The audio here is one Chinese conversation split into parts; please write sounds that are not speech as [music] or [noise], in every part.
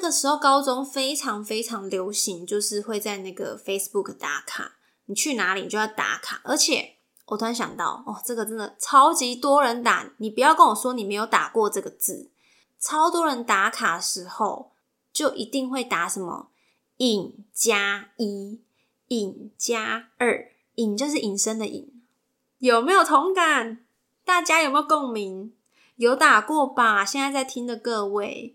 那个时候高中非常非常流行，就是会在那个 Facebook 打卡，你去哪里你就要打卡。而且我突然想到，哦，这个真的超级多人打，你不要跟我说你没有打过这个字，超多人打卡的时候就一定会打什么隐加一、隐加二，隐就是隐身的隐，有没有同感？大家有没有共鸣？有打过吧？现在在听的各位。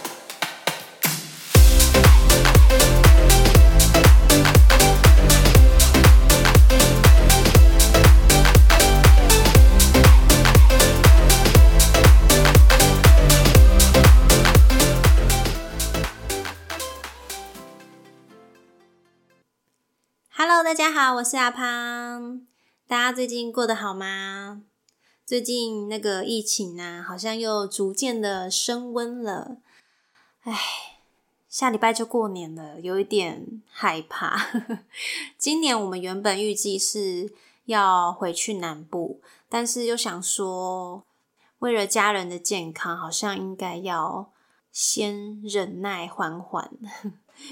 大家好，我是阿胖。大家最近过得好吗？最近那个疫情呢，好像又逐渐的升温了。唉，下礼拜就过年了，有一点害怕。[laughs] 今年我们原本预计是要回去南部，但是又想说，为了家人的健康，好像应该要先忍耐缓缓。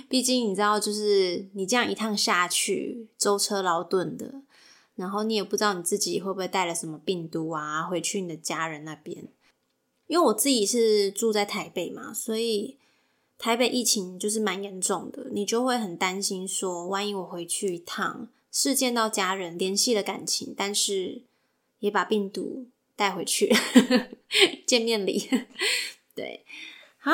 毕竟你知道，就是你这样一趟下去，舟车劳顿的，然后你也不知道你自己会不会带了什么病毒啊，回去你的家人那边。因为我自己是住在台北嘛，所以台北疫情就是蛮严重的，你就会很担心说，万一我回去一趟，是见到家人，联系了感情，但是也把病毒带回去，[laughs] 见面礼，[laughs] 对，好。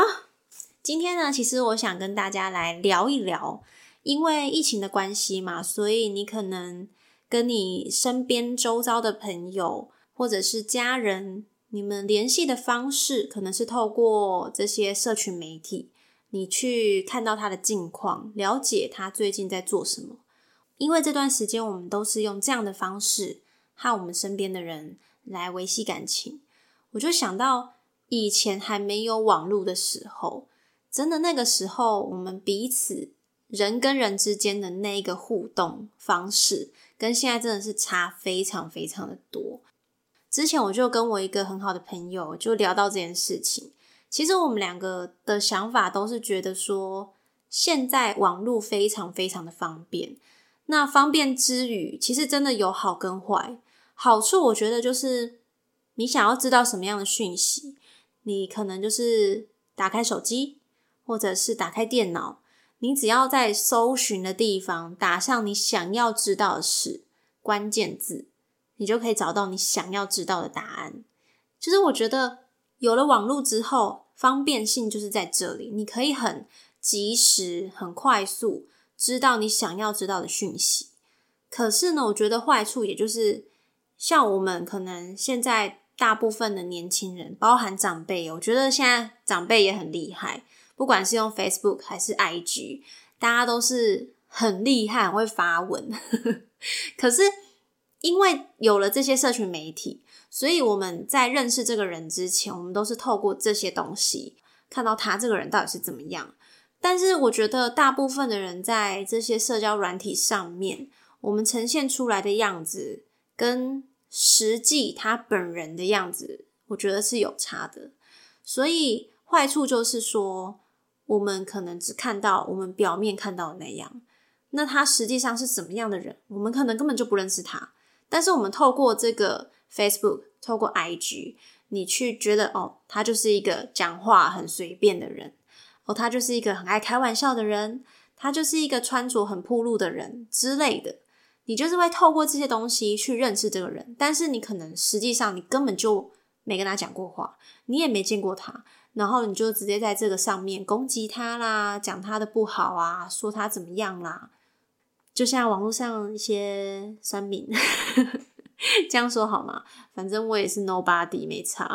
今天呢，其实我想跟大家来聊一聊，因为疫情的关系嘛，所以你可能跟你身边周遭的朋友或者是家人，你们联系的方式可能是透过这些社群媒体，你去看到他的近况，了解他最近在做什么。因为这段时间我们都是用这样的方式和我们身边的人来维系感情，我就想到以前还没有网络的时候。真的，那个时候我们彼此人跟人之间的那个互动方式，跟现在真的是差非常非常的多。之前我就跟我一个很好的朋友就聊到这件事情，其实我们两个的想法都是觉得说，现在网络非常非常的方便。那方便之余，其实真的有好跟坏。好处我觉得就是你想要知道什么样的讯息，你可能就是打开手机。或者是打开电脑，你只要在搜寻的地方打上你想要知道的事关键字，你就可以找到你想要知道的答案。其实我觉得有了网络之后，方便性就是在这里，你可以很及时、很快速知道你想要知道的讯息。可是呢，我觉得坏处也就是像我们可能现在大部分的年轻人，包含长辈，我觉得现在长辈也很厉害。不管是用 Facebook 还是 IG，大家都是很厉害，很会发文。[laughs] 可是因为有了这些社群媒体，所以我们在认识这个人之前，我们都是透过这些东西看到他这个人到底是怎么样。但是我觉得大部分的人在这些社交软体上面，我们呈现出来的样子跟实际他本人的样子，我觉得是有差的。所以坏处就是说。我们可能只看到我们表面看到的那样，那他实际上是什么样的人，我们可能根本就不认识他。但是我们透过这个 Facebook，透过 IG，你去觉得哦，他就是一个讲话很随便的人，哦，他就是一个很爱开玩笑的人，他就是一个穿着很暴露的人之类的。你就是会透过这些东西去认识这个人，但是你可能实际上你根本就没跟他讲过话，你也没见过他。然后你就直接在这个上面攻击他啦，讲他的不好啊，说他怎么样啦，就像网络上一些酸民 [laughs] 这样说好吗？反正我也是 nobody，没差。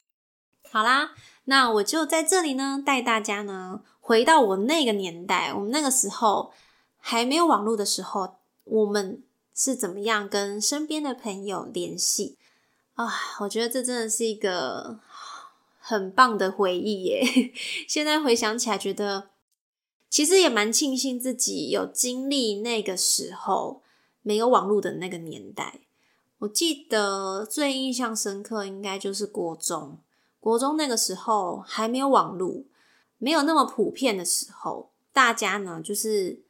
[laughs] 好啦，那我就在这里呢，带大家呢回到我那个年代，我们那个时候还没有网络的时候，我们是怎么样跟身边的朋友联系啊？我觉得这真的是一个很棒的回忆耶！[laughs] 现在回想起来，觉得其实也蛮庆幸自己有经历那个时候没有网络的那个年代。我记得最印象深刻，应该就是国中。国中那个时候还没有网络，没有那么普遍的时候，大家呢就是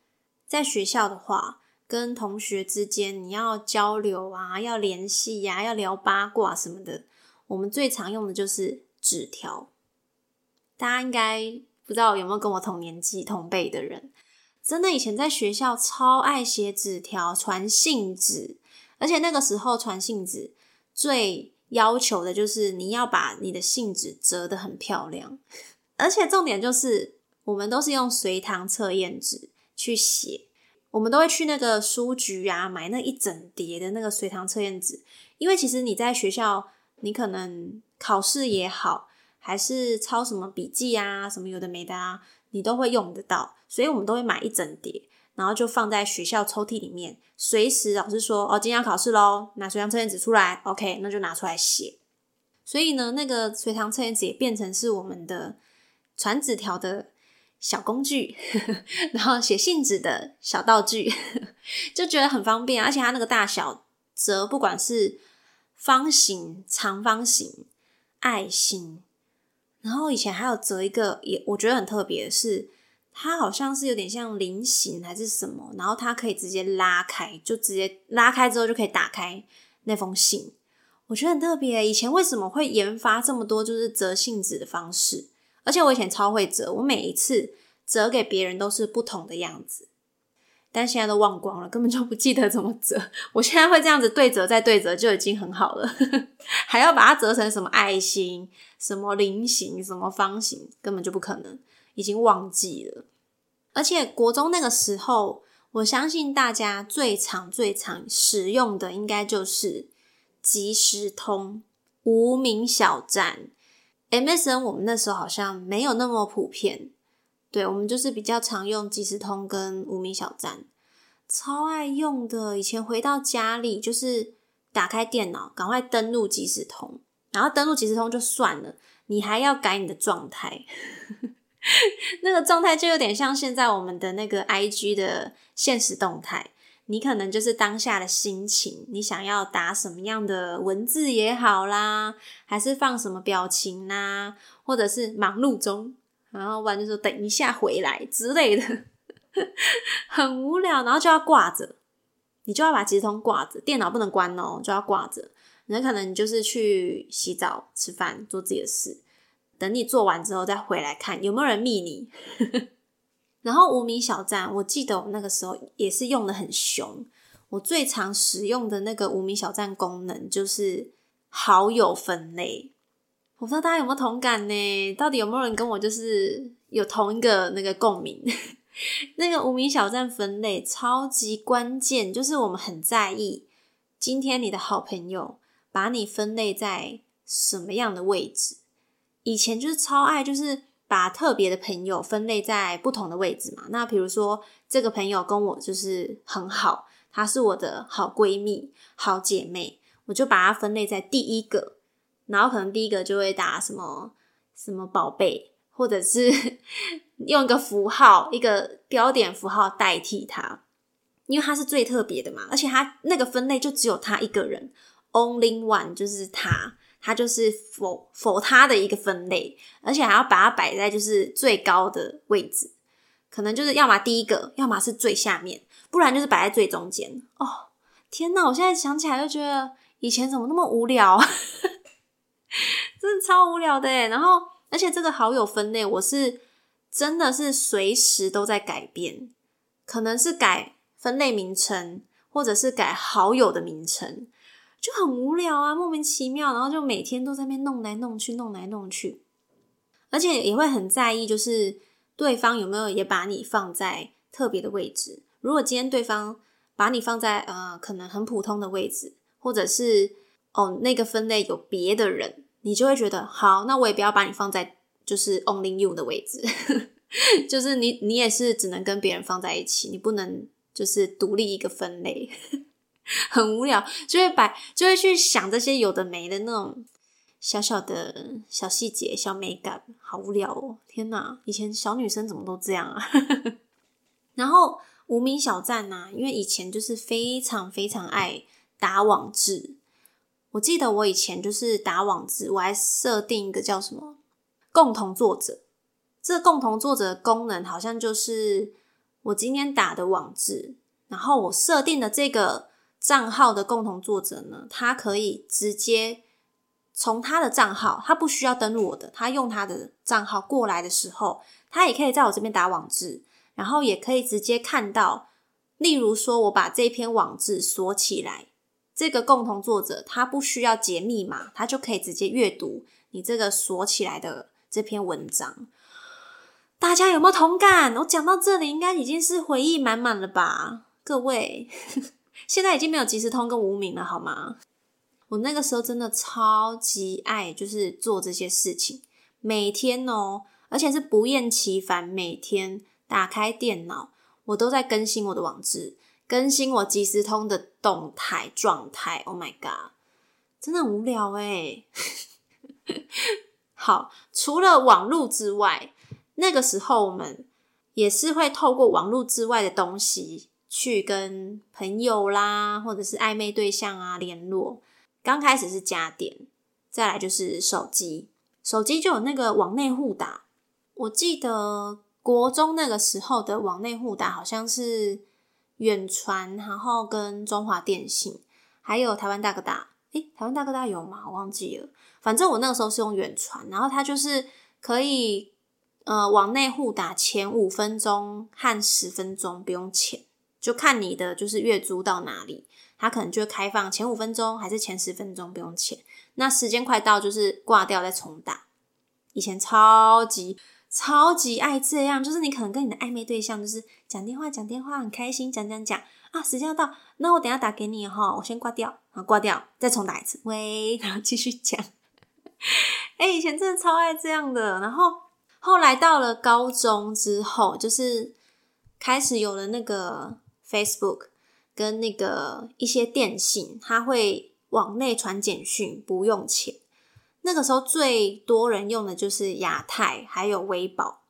在学校的话，跟同学之间你要交流啊，要联系呀，要聊八卦什么的，我们最常用的就是纸条。大家应该不知道有没有跟我同年纪同辈的人，真的以前在学校超爱写纸条、传信纸。而且那个时候传信纸最要求的就是你要把你的信纸折得很漂亮，而且重点就是我们都是用随堂测验纸去写，我们都会去那个书局啊买那一整叠的那个随堂测验纸，因为其实你在学校你可能考试也好，还是抄什么笔记啊什么有的没的啊，你都会用得到，所以我们都会买一整叠。然后就放在学校抽屉里面，随时老师说哦，今天要考试喽，拿随堂测验纸出来，OK，那就拿出来写。所以呢，那个随堂测验纸也变成是我们的传纸条的小工具，[laughs] 然后写信纸的小道具，[laughs] 就觉得很方便。而且它那个大小折，不管是方形、长方形、爱心，然后以前还有折一个，也我觉得很特别的是。它好像是有点像菱形还是什么，然后它可以直接拉开，就直接拉开之后就可以打开那封信。我觉得很特别。以前为什么会研发这么多就是折信纸的方式？而且我以前超会折，我每一次折给别人都是不同的样子，但现在都忘光了，根本就不记得怎么折。我现在会这样子对折再对折就已经很好了，[laughs] 还要把它折成什么爱心、什么菱形、什么方形，根本就不可能。已经忘记了，而且国中那个时候，我相信大家最常、最常使用的应该就是即时通、无名小站、MSN。我们那时候好像没有那么普遍，对我们就是比较常用即时通跟无名小站，超爱用的。以前回到家里，就是打开电脑，赶快登录即时通，然后登录即时通就算了，你还要改你的状态。[laughs] 那个状态就有点像现在我们的那个 I G 的现实动态，你可能就是当下的心情，你想要打什么样的文字也好啦，还是放什么表情啦，或者是忙碌中，然后不然就说等一下回来之类的，很无聊，然后就要挂着，你就要把即时通挂着，电脑不能关哦，就要挂着，那可能就是去洗澡、吃饭、做自己的事。等你做完之后再回来看有没有人密你，[laughs] 然后无名小站，我记得我那个时候也是用的很凶。我最常使用的那个无名小站功能就是好友分类。我不知道大家有没有同感呢？到底有没有人跟我就是有同一个那个共鸣？[laughs] 那个无名小站分类超级关键，就是我们很在意今天你的好朋友把你分类在什么样的位置。以前就是超爱，就是把特别的朋友分类在不同的位置嘛。那比如说，这个朋友跟我就是很好，她是我的好闺蜜、好姐妹，我就把它分类在第一个。然后可能第一个就会打什么什么宝贝，或者是 [laughs] 用一个符号、一个标点符号代替它，因为它是最特别的嘛。而且它那个分类就只有他一个人，only one，就是他。它就是否否它的一个分类，而且还要把它摆在就是最高的位置，可能就是要么第一个，要么是最下面，不然就是摆在最中间。哦，天哪！我现在想起来就觉得以前怎么那么无聊，[laughs] 真的超无聊的。然后，而且这个好友分类，我是真的是随时都在改变，可能是改分类名称，或者是改好友的名称。就很无聊啊，莫名其妙，然后就每天都在那边弄来弄去，弄来弄去，而且也会很在意，就是对方有没有也把你放在特别的位置。如果今天对方把你放在呃可能很普通的位置，或者是哦那个分类有别的人，你就会觉得好，那我也不要把你放在就是 only you 的位置，[laughs] 就是你你也是只能跟别人放在一起，你不能就是独立一个分类，[laughs] 很无聊，就会把就会去想这些有的没的那种小小的小细节、小美感，好无聊哦！天哪，以前小女生怎么都这样啊？[laughs] 然后无名小站呐，因为以前就是非常非常爱打网志。我记得我以前就是打网志，我还设定一个叫什么共同作者。这共同作者的功能好像就是我今天打的网志，然后我设定的这个账号的共同作者呢，他可以直接从他的账号，他不需要登录我的，他用他的账号过来的时候，他也可以在我这边打网志。然后也可以直接看到，例如说，我把这篇网志锁起来，这个共同作者他不需要解密码，他就可以直接阅读你这个锁起来的这篇文章。大家有没有同感？我讲到这里，应该已经是回忆满满了吧？各位，[laughs] 现在已经没有即时通跟无名了，好吗？我那个时候真的超级爱，就是做这些事情，每天哦，而且是不厌其烦，每天。打开电脑，我都在更新我的网志，更新我即时通的动态状态。Oh my god，真的很无聊哎。[laughs] 好，除了网络之外，那个时候我们也是会透过网络之外的东西去跟朋友啦，或者是暧昧对象啊联络。刚开始是家电，再来就是手机，手机就有那个网内互打。我记得。国中那个时候的网内互打好像是远传，然后跟中华电信，还有台湾大哥大。诶，台湾大哥大有吗？我忘记了。反正我那个时候是用远传，然后它就是可以呃往内互打前五分钟和十分钟不用钱，就看你的就是月租到哪里，它可能就开放前五分钟还是前十分钟不用钱。那时间快到就是挂掉再重打。以前超级。超级爱这样，就是你可能跟你的暧昧对象就是讲电话讲电话很开心，讲讲讲啊，时间要到，那我等下打给你哈，我先挂掉，好挂掉，再重打一次，喂，[laughs] 然后继续讲。[laughs] 哎，以前真的超爱这样的，然后后来到了高中之后，就是开始有了那个 Facebook 跟那个一些电信，它会往内传简讯，不用钱。那个时候最多人用的就是亚太，还有微保。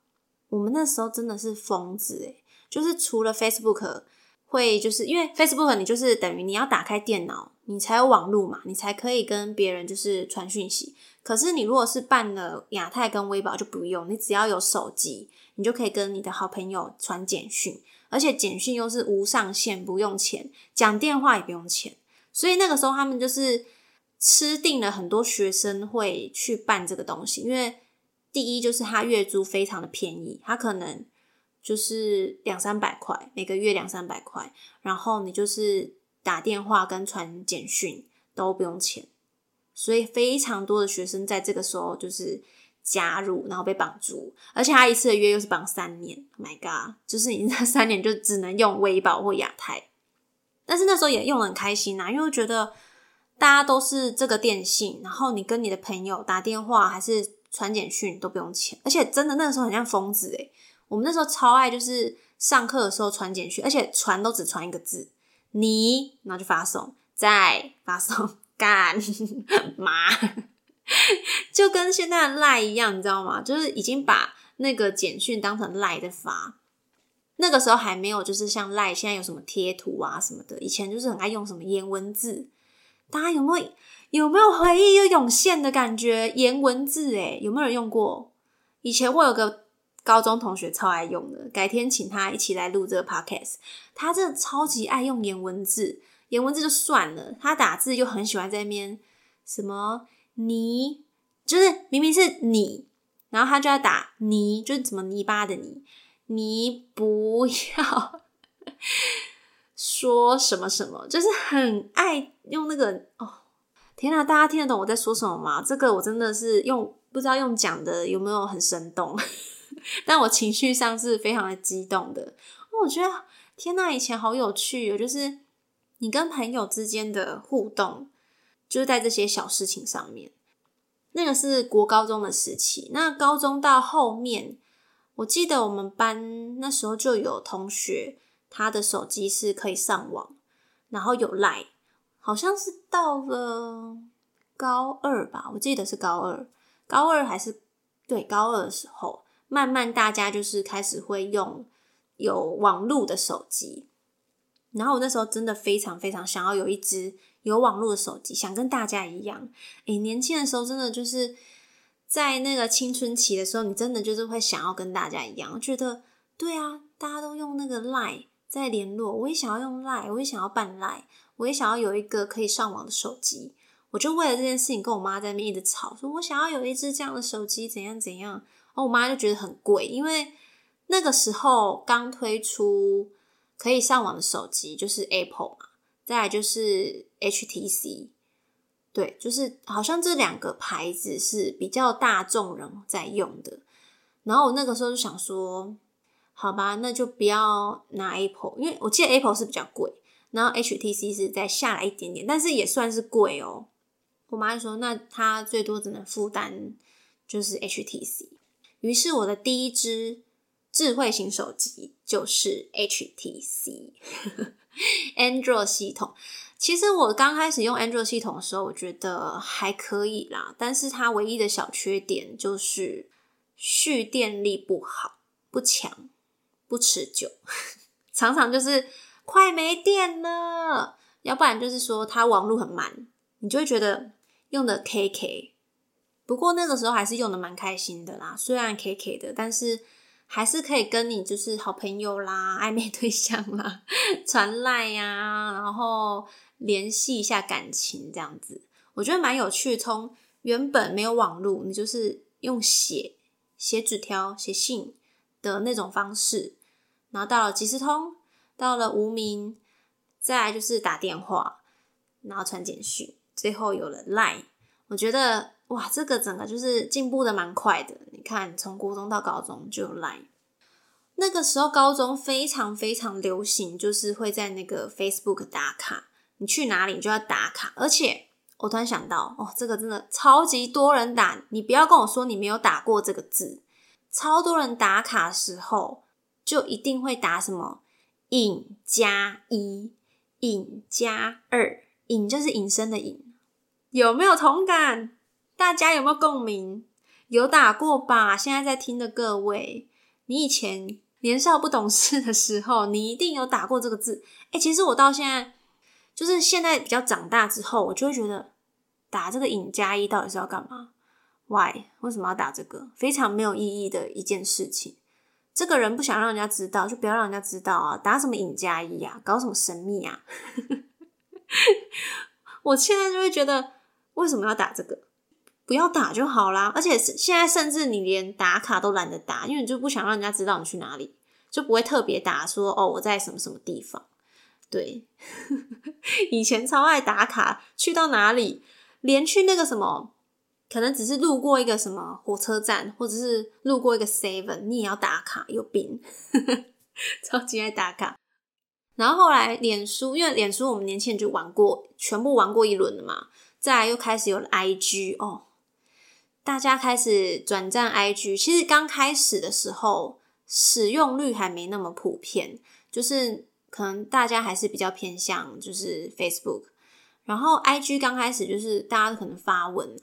我们那时候真的是疯子诶就是除了 Facebook 会，就是因为 Facebook 你就是等于你要打开电脑，你才有网络嘛，你才可以跟别人就是传讯息。可是你如果是办了亚太跟微保就不用，你只要有手机，你就可以跟你的好朋友传简讯，而且简讯又是无上限，不用钱，讲电话也不用钱。所以那个时候他们就是。吃定了很多学生会去办这个东西，因为第一就是他月租非常的便宜，他可能就是两三百块每个月两三百块，然后你就是打电话跟传简讯都不用钱，所以非常多的学生在这个时候就是加入，然后被绑住，而且他一次的约又是绑三年，My God，就是你那三年就只能用微保或亚太，但是那时候也用的很开心呐，因为觉得。大家都是这个电信，然后你跟你的朋友打电话还是传简讯都不用钱，而且真的那个时候很像疯子诶我们那时候超爱，就是上课的时候传简讯，而且传都只传一个字，你，然后就发送，再发送，[laughs] 干 [laughs] 嘛？就跟现在的赖一样，你知道吗？就是已经把那个简讯当成赖的发。那个时候还没有，就是像赖现在有什么贴图啊什么的，以前就是很爱用什么颜文字。大家有没有有没有回忆又涌现的感觉？颜文字诶有没有人用过？以前我有个高中同学超爱用的，改天请他一起来录这个 podcast。他真的超级爱用颜文字，颜文字就算了，他打字又很喜欢在那边什么泥，就是明明是你，然后他就要打泥，就是什么泥巴的泥，你不要。说什么什么，就是很爱用那个哦，天哪！大家听得懂我在说什么吗？这个我真的是用不知道用讲的有没有很生动，[laughs] 但我情绪上是非常的激动的。我觉得天哪，以前好有趣哦！就是你跟朋友之间的互动，就是在这些小事情上面。那个是国高中的时期。那高中到后面，我记得我们班那时候就有同学，他的手机是可以上网，然后有赖，好像是到了高二吧，我记得是高二，高二还是对高二的时候，慢慢大家就是开始会用有网络的手机。然后我那时候真的非常非常想要有一只有网络的手机，想跟大家一样。诶，年轻的时候真的就是在那个青春期的时候，你真的就是会想要跟大家一样，觉得对啊，大家都用那个 Line 在联络，我也想要用 Line，我也想要办 Line，我也想要有一个可以上网的手机。我就为了这件事情跟我妈在那边一直吵，说我想要有一只这样的手机，怎样怎样。然后我妈就觉得很贵，因为那个时候刚推出。可以上网的手机就是 Apple 嘛，再来就是 HTC，对，就是好像这两个牌子是比较大众人在用的。然后我那个时候就想说，好吧，那就不要拿 Apple，因为我记得 Apple 是比较贵，然后 HTC 是再下来一点点，但是也算是贵哦。我妈就说，那她最多只能负担就是 HTC。于是我的第一支。智慧型手机就是 HTC [laughs] Android 系统。其实我刚开始用 Android 系统的时候，我觉得还可以啦。但是它唯一的小缺点就是蓄电力不好、不强、不持久，常常就是快没电了。要不然就是说它网络很慢，你就会觉得用的 KK。不过那个时候还是用的蛮开心的啦，虽然 KK 的，但是。还是可以跟你就是好朋友啦、暧昧对象啦传赖呀，然后联系一下感情这样子，我觉得蛮有趣。从原本没有网络，你就是用写写纸条、写信的那种方式，然后到了即时通，到了无名，再来就是打电话，然后传简讯，最后有了 Line。我觉得哇，这个整个就是进步的蛮快的。你看，从国中到高中就有 Line。那个时候高中非常非常流行，就是会在那个 Facebook 打卡。你去哪里，你就要打卡。而且我突然想到，哦，这个真的超级多人打。你不要跟我说你没有打过这个字，超多人打卡时候就一定会打什么隐加一、隐加二，隐就是隐身的隐。有没有同感？大家有没有共鸣？有打过吧？现在在听的各位，你以前年少不懂事的时候，你一定有打过这个字。哎，其实我到现在，就是现在比较长大之后，我就会觉得打这个隐加一到底是要干嘛？Why？为什么要打这个？非常没有意义的一件事情。这个人不想让人家知道，就不要让人家知道啊！打什么引加一啊？搞什么神秘啊？[laughs] 我现在就会觉得。为什么要打这个？不要打就好啦！而且现在甚至你连打卡都懒得打，因为你就不想让人家知道你去哪里，就不会特别打说哦我在什么什么地方。对，[laughs] 以前超爱打卡，去到哪里，连去那个什么，可能只是路过一个什么火车站，或者是路过一个 Seven，你也要打卡，有病！[laughs] 超级爱打卡。然后后来脸书，因为脸书我们年轻人就玩过，全部玩过一轮了嘛。再来又开始有了 I G 哦，大家开始转战 I G。其实刚开始的时候，使用率还没那么普遍，就是可能大家还是比较偏向就是 Facebook。然后 I G 刚开始就是大家可能发文，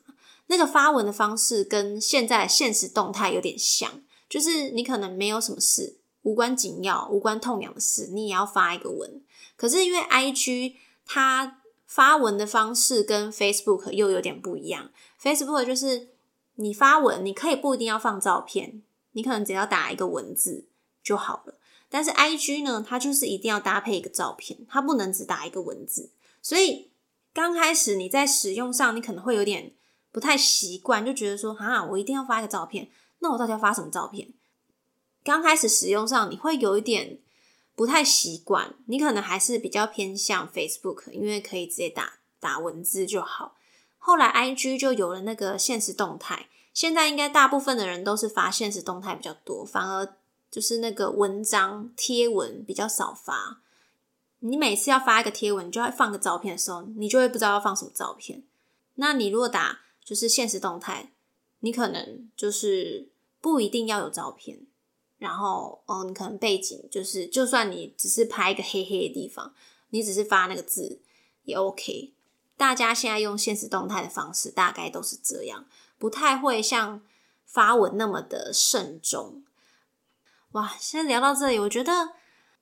那个发文的方式跟现在现实动态有点像，就是你可能没有什么事，无关紧要、无关痛痒的事，你也要发一个文。可是因为 I G 它发文的方式跟 Facebook 又有点不一样。Facebook 就是你发文，你可以不一定要放照片，你可能只要打一个文字就好了。但是 IG 呢，它就是一定要搭配一个照片，它不能只打一个文字。所以刚开始你在使用上，你可能会有点不太习惯，就觉得说啊，我一定要发一个照片，那我到底要发什么照片？刚开始使用上，你会有一点。不太习惯，你可能还是比较偏向 Facebook，因为可以直接打打文字就好。后来 IG 就有了那个现实动态，现在应该大部分的人都是发现实动态比较多，反而就是那个文章贴文比较少发。你每次要发一个贴文，就要放个照片的时候，你就会不知道要放什么照片。那你如果打就是现实动态，你可能就是不一定要有照片，然后哦，你可能背景就是，就算你只是拍一个黑黑的地方，你只是发那个字也 OK。大家现在用现实动态的方式，大概都是这样，不太会像发文那么的慎重。哇，先聊到这里，我觉得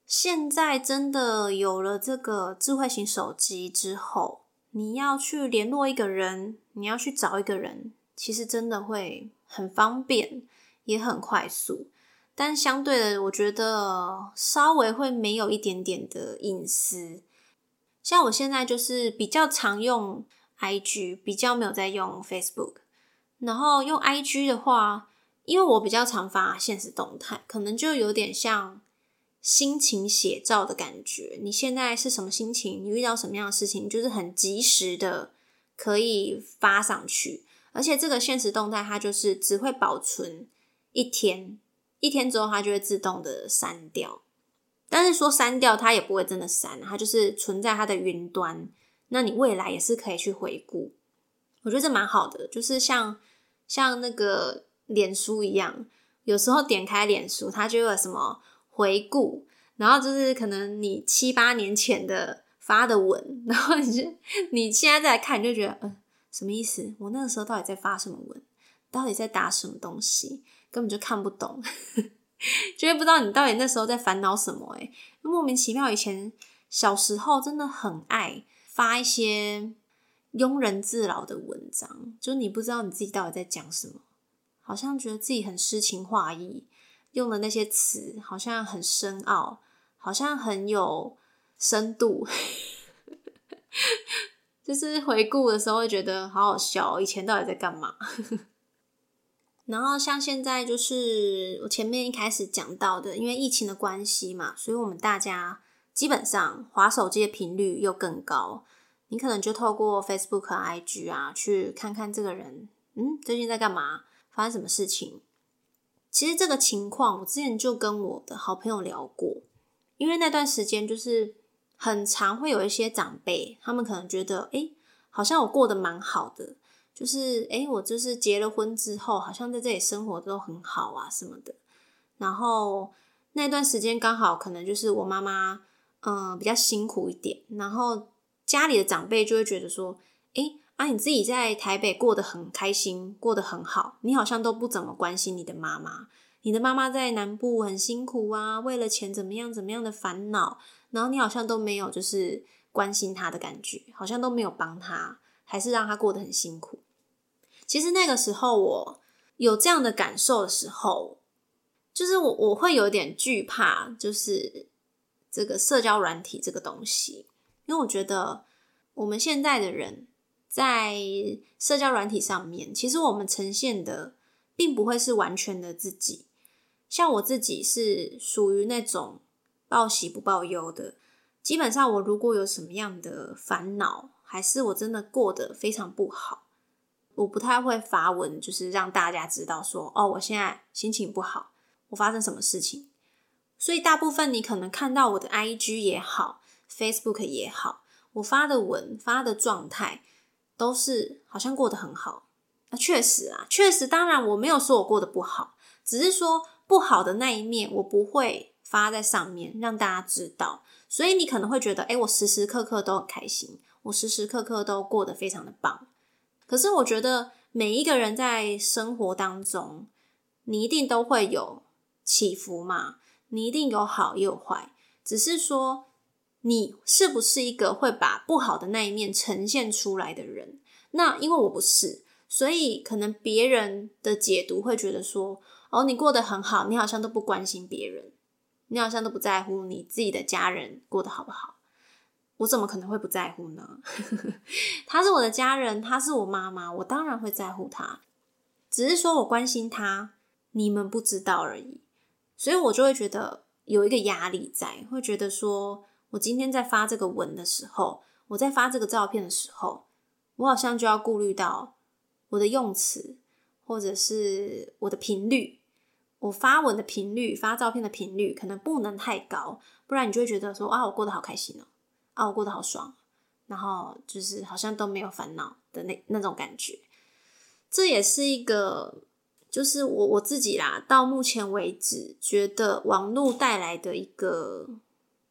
现在真的有了这个智慧型手机之后，你要去联络一个人，你要去找一个人，其实真的会很方便，也很快速。但相对的，我觉得稍微会没有一点点的隐私。像我现在就是比较常用 IG，比较没有在用 Facebook。然后用 IG 的话，因为我比较常发现实动态，可能就有点像心情写照的感觉。你现在是什么心情？你遇到什么样的事情，就是很及时的可以发上去。而且这个现实动态它就是只会保存一天，一天之后它就会自动的删掉。但是说删掉，它也不会真的删，它就是存在它的云端。那你未来也是可以去回顾。我觉得这蛮好的，就是像像那个脸书一样，有时候点开脸书，它就有什么回顾，然后就是可能你七八年前的发的文，然后你就你现在再来看，你就觉得，嗯、什么意思？我那个时候到底在发什么文？到底在打什么东西？根本就看不懂。[laughs] 就会不知道你到底那时候在烦恼什么诶、莫名其妙。以前小时候真的很爱发一些庸人自扰的文章，就你不知道你自己到底在讲什么，好像觉得自己很诗情画意，用的那些词好像很深奥，好像很有深度。[laughs] 就是回顾的时候会觉得好好笑，以前到底在干嘛？[laughs] 然后像现在就是我前面一开始讲到的，因为疫情的关系嘛，所以我们大家基本上滑手机的频率又更高。你可能就透过 Facebook、IG 啊，去看看这个人，嗯，最近在干嘛，发生什么事情。其实这个情况，我之前就跟我的好朋友聊过，因为那段时间就是很常会有一些长辈，他们可能觉得，诶，好像我过得蛮好的。就是诶、欸、我就是结了婚之后，好像在这里生活都很好啊什么的。然后那段时间刚好可能就是我妈妈，嗯、比较辛苦一点，然后家里的长辈就会觉得说，诶、欸、啊，你自己在台北过得很开心，过得很好，你好像都不怎么关心你的妈妈。你的妈妈在南部很辛苦啊，为了钱怎么样怎么样的烦恼，然后你好像都没有就是关心她的感觉，好像都没有帮她，还是让她过得很辛苦。其实那个时候我有这样的感受的时候，就是我我会有点惧怕，就是这个社交软体这个东西，因为我觉得我们现在的人在社交软体上面，其实我们呈现的并不会是完全的自己。像我自己是属于那种报喜不报忧的，基本上我如果有什么样的烦恼，还是我真的过得非常不好。我不太会发文，就是让大家知道说，哦，我现在心情不好，我发生什麼事情。所以大部分你可能看到我的 IG 也好，Facebook 也好，我發的文、發的狀態，都是好像過得很好。啊，確實啊，確實，當然我沒有說我過得不好，只是說不好的那一面，我不会发在上面让大家知道。所以你可能会觉得，誒，我时时刻刻都很开心，我时时刻刻都过得非常的棒。可是我觉得每一个人在生活当中，你一定都会有起伏嘛，你一定有好也有坏，只是说你是不是一个会把不好的那一面呈现出来的人？那因为我不是，所以可能别人的解读会觉得说，哦，你过得很好，你好像都不关心别人，你好像都不在乎你自己的家人过得好不好。我怎么可能会不在乎呢？[laughs] 他是我的家人，他是我妈妈，我当然会在乎他。只是说我关心他，你们不知道而已。所以我就会觉得有一个压力在，会觉得说我今天在发这个文的时候，我在发这个照片的时候，我好像就要顾虑到我的用词，或者是我的频率。我发文的频率，发照片的频率可能不能太高，不然你就会觉得说啊，我过得好开心哦。啊，我过得好爽，然后就是好像都没有烦恼的那那种感觉，这也是一个，就是我我自己啦，到目前为止觉得网络带来的一个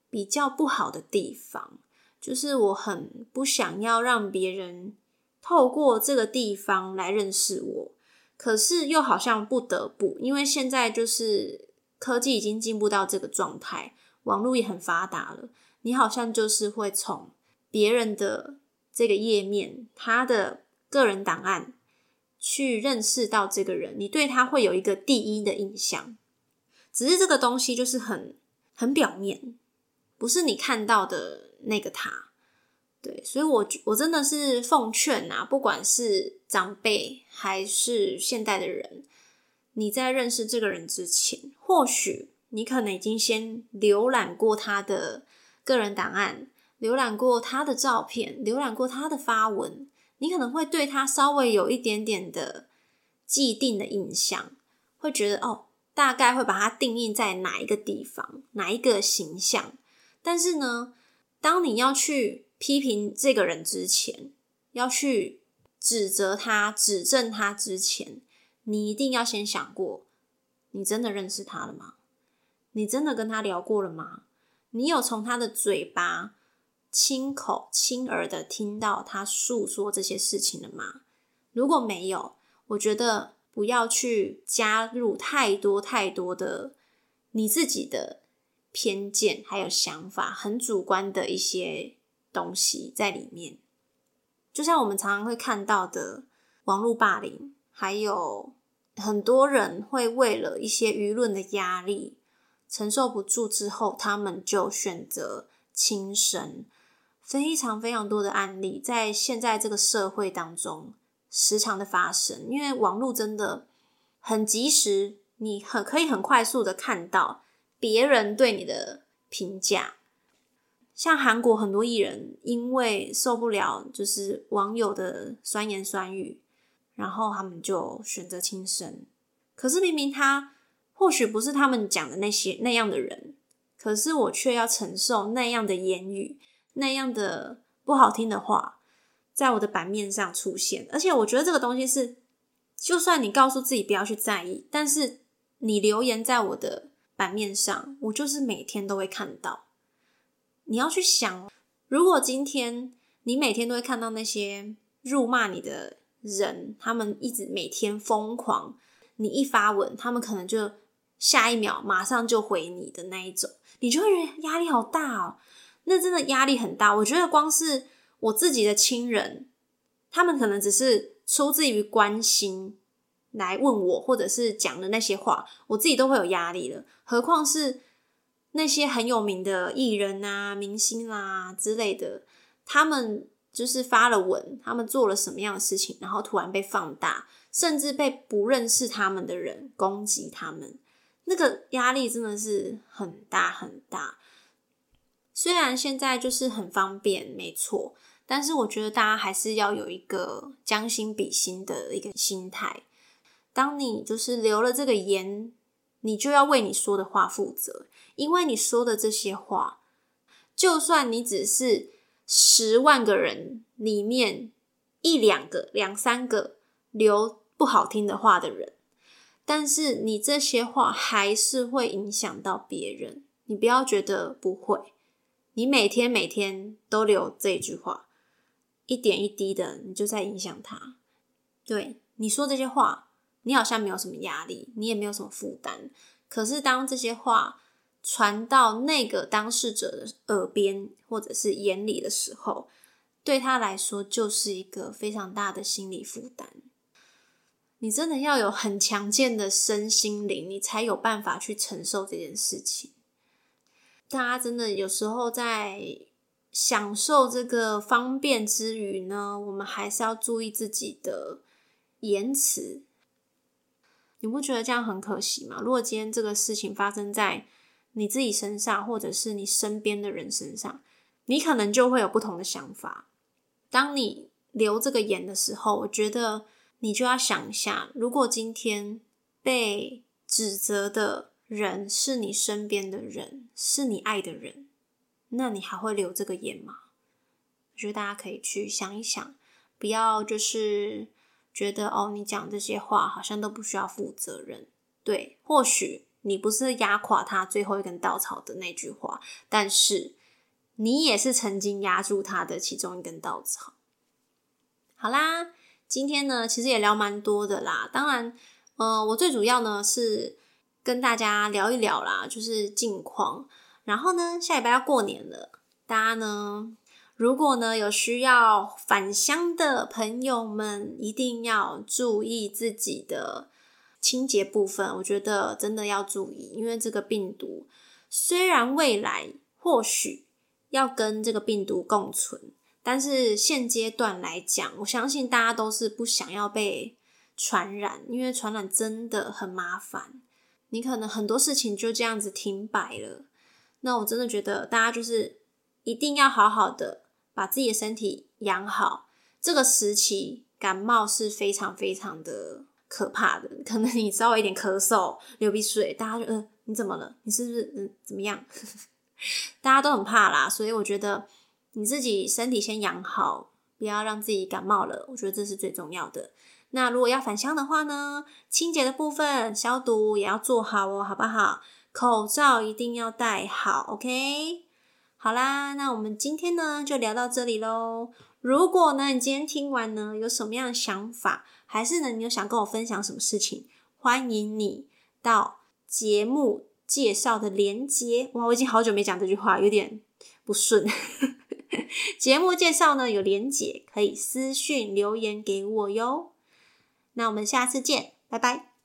比较不好的地方，就是我很不想要让别人透过这个地方来认识我，可是又好像不得不，因为现在就是科技已经进步到这个状态，网络也很发达了，你好像就是会从别人的这个页面，他的个人档案。去认识到这个人，你对他会有一个第一的印象，只是这个东西就是很很表面，不是你看到的那个他。对，所以我我真的是奉劝啊，不管是长辈还是现代的人，你在认识这个人之前，或许你可能已经先浏览过他的个人档案，浏览过他的照片，浏览过他的发文。你可能会对他稍微有一点点的既定的印象，会觉得哦，大概会把它定义在哪一个地方，哪一个形象。但是呢，当你要去批评这个人之前，要去指责他、指正他之前，你一定要先想过：你真的认识他了吗？你真的跟他聊过了吗？你有从他的嘴巴？亲口亲耳的听到他诉说这些事情了吗？如果没有，我觉得不要去加入太多太多的你自己的偏见，还有想法，很主观的一些东西在里面。就像我们常常会看到的网络霸凌，还有很多人会为了一些舆论的压力承受不住之后，他们就选择轻生。非常非常多的案例在现在这个社会当中时常的发生，因为网络真的很及时，你很可以很快速的看到别人对你的评价。像韩国很多艺人因为受不了就是网友的酸言酸语，然后他们就选择轻生。可是明明他或许不是他们讲的那些那样的人，可是我却要承受那样的言语。那样的不好听的话，在我的版面上出现，而且我觉得这个东西是，就算你告诉自己不要去在意，但是你留言在我的版面上，我就是每天都会看到。你要去想，如果今天你每天都会看到那些辱骂你的人，他们一直每天疯狂，你一发文，他们可能就下一秒马上就回你的那一种，你就会觉得压力好大哦。那真的压力很大，我觉得光是我自己的亲人，他们可能只是出自于关心来问我，或者是讲的那些话，我自己都会有压力了。何况是那些很有名的艺人啊、明星啦之类的，他们就是发了文，他们做了什么样的事情，然后突然被放大，甚至被不认识他们的人攻击他们，那个压力真的是很大很大。虽然现在就是很方便，没错，但是我觉得大家还是要有一个将心比心的一个心态。当你就是留了这个言，你就要为你说的话负责，因为你说的这些话，就算你只是十万个人里面一两个、两三个留不好听的话的人，但是你这些话还是会影响到别人。你不要觉得不会。你每天每天都留这句话，一点一滴的，你就在影响他。对你说这些话，你好像没有什么压力，你也没有什么负担。可是当这些话传到那个当事者的耳边或者是眼里的时候，对他来说就是一个非常大的心理负担。你真的要有很强健的身心灵，你才有办法去承受这件事情。大家真的有时候在享受这个方便之余呢，我们还是要注意自己的言辞。你不觉得这样很可惜吗？如果今天这个事情发生在你自己身上，或者是你身边的人身上，你可能就会有不同的想法。当你留这个言的时候，我觉得你就要想一下，如果今天被指责的。人是你身边的人，是你爱的人，那你还会留这个言吗？我觉得大家可以去想一想，不要就是觉得哦，你讲这些话好像都不需要负责任。对，或许你不是压垮他最后一根稻草的那句话，但是你也是曾经压住他的其中一根稻草。好啦，今天呢，其实也聊蛮多的啦。当然，呃，我最主要呢是跟大家聊一聊啦，就是近况。然后呢，下礼拜要过年了，大家呢。如果呢有需要返乡的朋友们，一定要注意自己的清洁部分。我觉得真的要注意，因为这个病毒虽然未来或许要跟这个病毒共存，但是现阶段来讲，我相信大家都是不想要被传染，因为传染真的很麻烦。你可能很多事情就这样子停摆了。那我真的觉得大家就是一定要好好的。把自己的身体养好，这个时期感冒是非常非常的可怕的。[laughs] 可能你稍微一点咳嗽、流鼻水，大家就嗯，你怎么了？你是不是嗯怎么样？[laughs] 大家都很怕啦。所以我觉得你自己身体先养好，不要让自己感冒了。我觉得这是最重要的。那如果要返乡的话呢，清洁的部分、消毒也要做好哦，好不好？口罩一定要戴好，OK。好啦，那我们今天呢就聊到这里喽。如果呢你今天听完呢有什么样的想法，还是呢你有想跟我分享什么事情，欢迎你到节目介绍的连接。哇，我已经好久没讲这句话，有点不顺。[laughs] 节目介绍呢有连接，可以私讯留言给我哟。那我们下次见，拜拜。